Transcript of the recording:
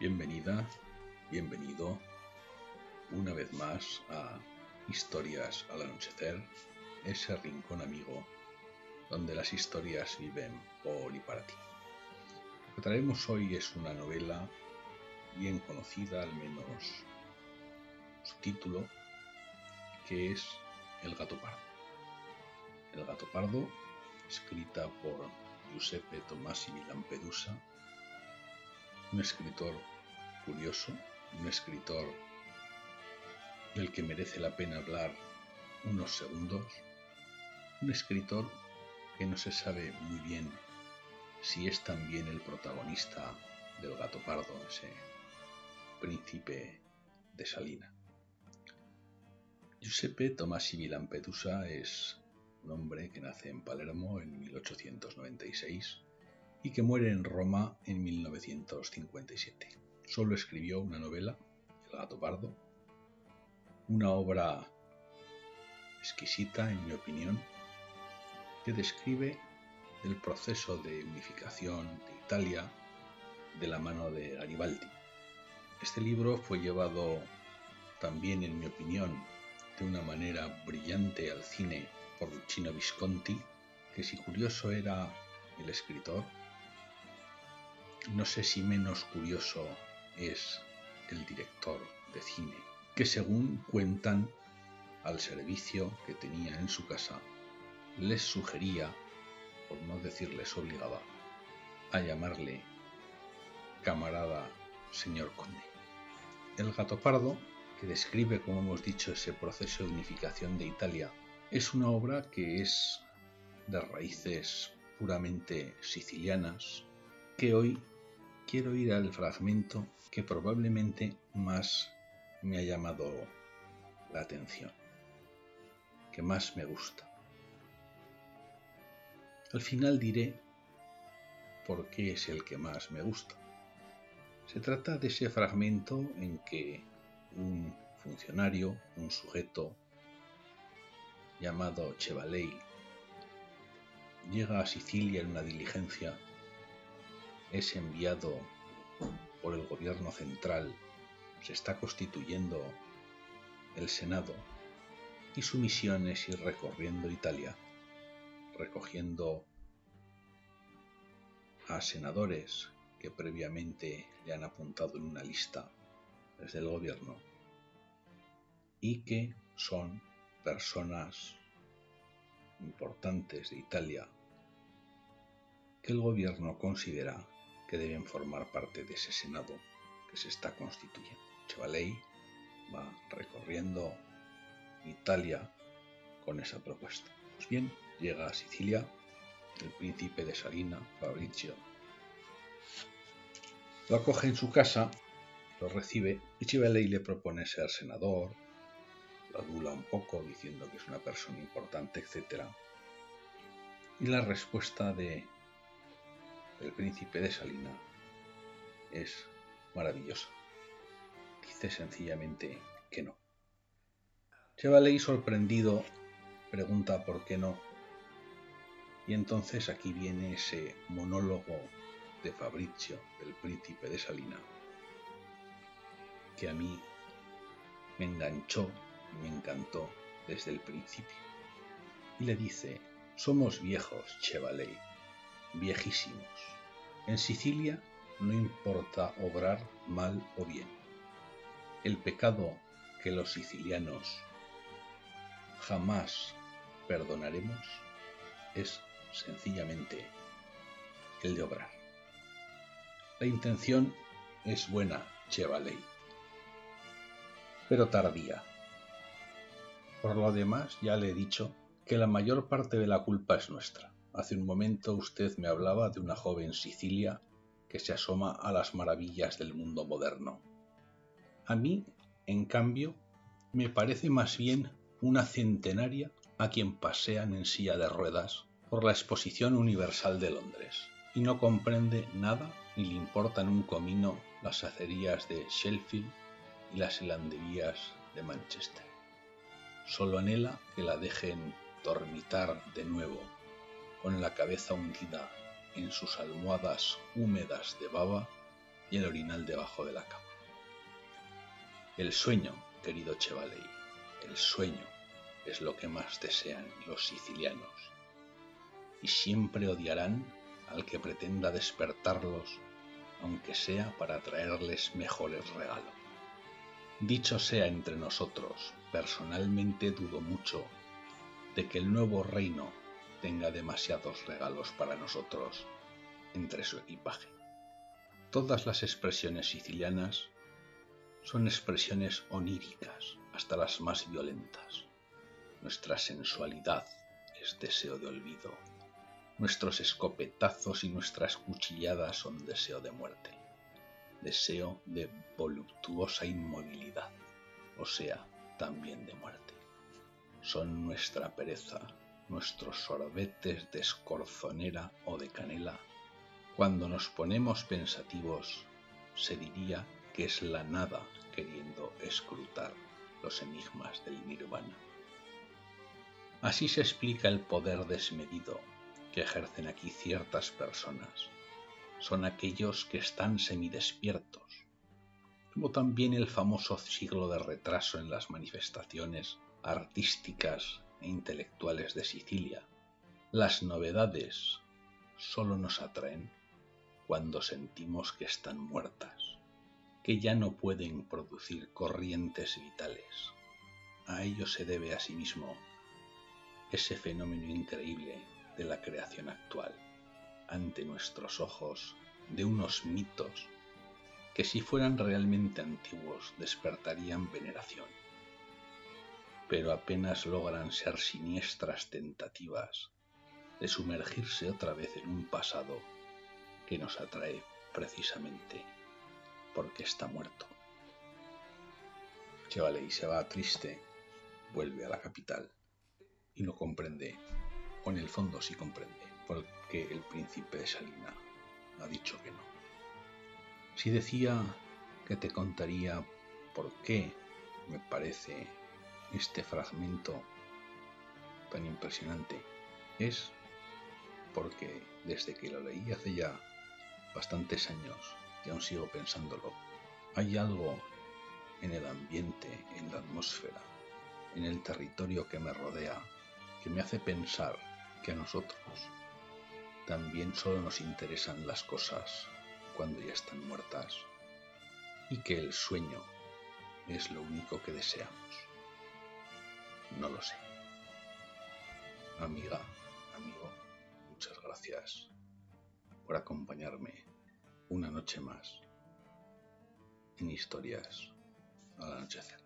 Bienvenida, bienvenido una vez más a Historias al Anochecer, ese rincón amigo donde las historias viven por y para ti. Lo que traemos hoy es una novela bien conocida, al menos su título, que es El gato pardo. El gato pardo, escrita por Giuseppe Tomasi Lampedusa, un escritor curioso, un escritor del que merece la pena hablar unos segundos, un escritor que no se sabe muy bien si es también el protagonista del gato pardo, ese príncipe de Salina. Giuseppe Tomasi Lampedusa es un hombre que nace en Palermo en 1896 y que muere en Roma en 1957. Solo escribió una novela, El gato pardo, una obra exquisita, en mi opinión, que describe el proceso de unificación de Italia de la mano de Garibaldi. Este libro fue llevado también, en mi opinión, de una manera brillante al cine por Luchino Visconti, que si curioso era el escritor, no sé si menos curioso es el director de cine, que según cuentan al servicio que tenía en su casa, les sugería, por no decirles obligaba, a llamarle camarada señor conde. El gato pardo, que describe, como hemos dicho, ese proceso de unificación de Italia, es una obra que es de raíces puramente sicilianas, que hoy quiero ir al fragmento que probablemente más me ha llamado la atención, que más me gusta. Al final diré por qué es el que más me gusta. Se trata de ese fragmento en que un funcionario, un sujeto llamado Chevaley, llega a Sicilia en una diligencia es enviado por el gobierno central, se está constituyendo el Senado y su misión es ir recorriendo Italia, recogiendo a senadores que previamente le han apuntado en una lista desde el gobierno y que son personas importantes de Italia que el gobierno considera que deben formar parte de ese Senado que se está constituyendo. Chevaley va recorriendo Italia con esa propuesta. Pues bien, llega a Sicilia el príncipe de Salina, Fabrizio. Lo acoge en su casa, lo recibe y Chevaley le propone ser senador, lo adula un poco diciendo que es una persona importante, etc. Y la respuesta de el príncipe de Salina es maravilloso. Dice sencillamente que no. Chevaley sorprendido pregunta por qué no. Y entonces aquí viene ese monólogo de Fabrizio, del príncipe de Salina, que a mí me enganchó y me encantó desde el principio. Y le dice, somos viejos, Chevaley, viejísimos. En Sicilia no importa obrar mal o bien. El pecado que los sicilianos jamás perdonaremos es sencillamente el de obrar. La intención es buena, Chevaley, pero tardía. Por lo demás, ya le he dicho que la mayor parte de la culpa es nuestra. Hace un momento usted me hablaba de una joven Sicilia que se asoma a las maravillas del mundo moderno. A mí, en cambio, me parece más bien una centenaria a quien pasean en silla de ruedas por la Exposición Universal de Londres y no comprende nada ni le importan un comino las acerías de Sheffield y las helanderías de Manchester. Solo anhela que la dejen dormitar de nuevo con la cabeza hundida en sus almohadas húmedas de baba y el orinal debajo de la cama. El sueño, querido Chevaley, el sueño es lo que más desean los sicilianos y siempre odiarán al que pretenda despertarlos, aunque sea para traerles mejores regalos. Dicho sea entre nosotros, personalmente dudo mucho de que el nuevo reino tenga demasiados regalos para nosotros entre su equipaje. Todas las expresiones sicilianas son expresiones oníricas, hasta las más violentas. Nuestra sensualidad es deseo de olvido. Nuestros escopetazos y nuestras cuchilladas son deseo de muerte, deseo de voluptuosa inmovilidad, o sea, también de muerte. Son nuestra pereza, nuestros sorbetes de escorzonera o de canela. Cuando nos ponemos pensativos, se diría que es la nada queriendo escrutar los enigmas del nirvana. Así se explica el poder desmedido que ejercen aquí ciertas personas. Son aquellos que están semidespiertos, como también el famoso siglo de retraso en las manifestaciones artísticas intelectuales de Sicilia. Las novedades solo nos atraen cuando sentimos que están muertas, que ya no pueden producir corrientes vitales. A ello se debe asimismo ese fenómeno increíble de la creación actual ante nuestros ojos de unos mitos que si fueran realmente antiguos despertarían veneración, pero apenas logran ser siniestras tentativas de sumergirse otra vez en un pasado que nos atrae precisamente porque está muerto. y se va triste, vuelve a la capital y no comprende, o en el fondo sí comprende, porque el príncipe de Salina ha dicho que no. Si decía que te contaría por qué me parece este fragmento tan impresionante, es porque desde que lo leí hace ya bastantes años y aún sigo pensándolo, hay algo en el ambiente, en la atmósfera, en el territorio que me rodea, que me hace pensar que a nosotros también solo nos interesan las cosas cuando ya están muertas y que el sueño es lo único que deseamos. No lo sé. Amiga, amigo, muchas gracias por acompañarme una noche más en historias al anochecer.